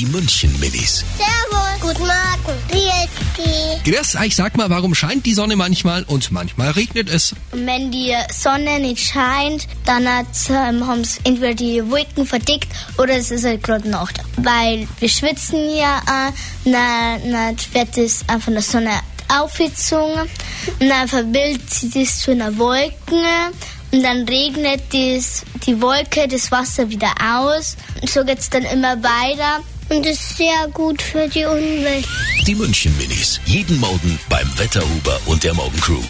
Die München Minis. Servus. Guten Morgen. Wie ist die? Grüß euch, sag mal, warum scheint die Sonne manchmal und manchmal regnet es? Wenn die Sonne nicht scheint, dann ähm, haben es entweder die Wolken verdickt oder es ist halt gerade Nacht. Weil wir schwitzen ja, äh, dann, dann wird es von der Sonne aufgezogen und dann verbildet sie das zu einer Wolke und dann regnet das, die Wolke das Wasser wieder aus. Und so geht es dann immer weiter. Und ist sehr gut für die Umwelt. Die München Minis. Jeden Morgen beim Wetterhuber und der Morgencrew.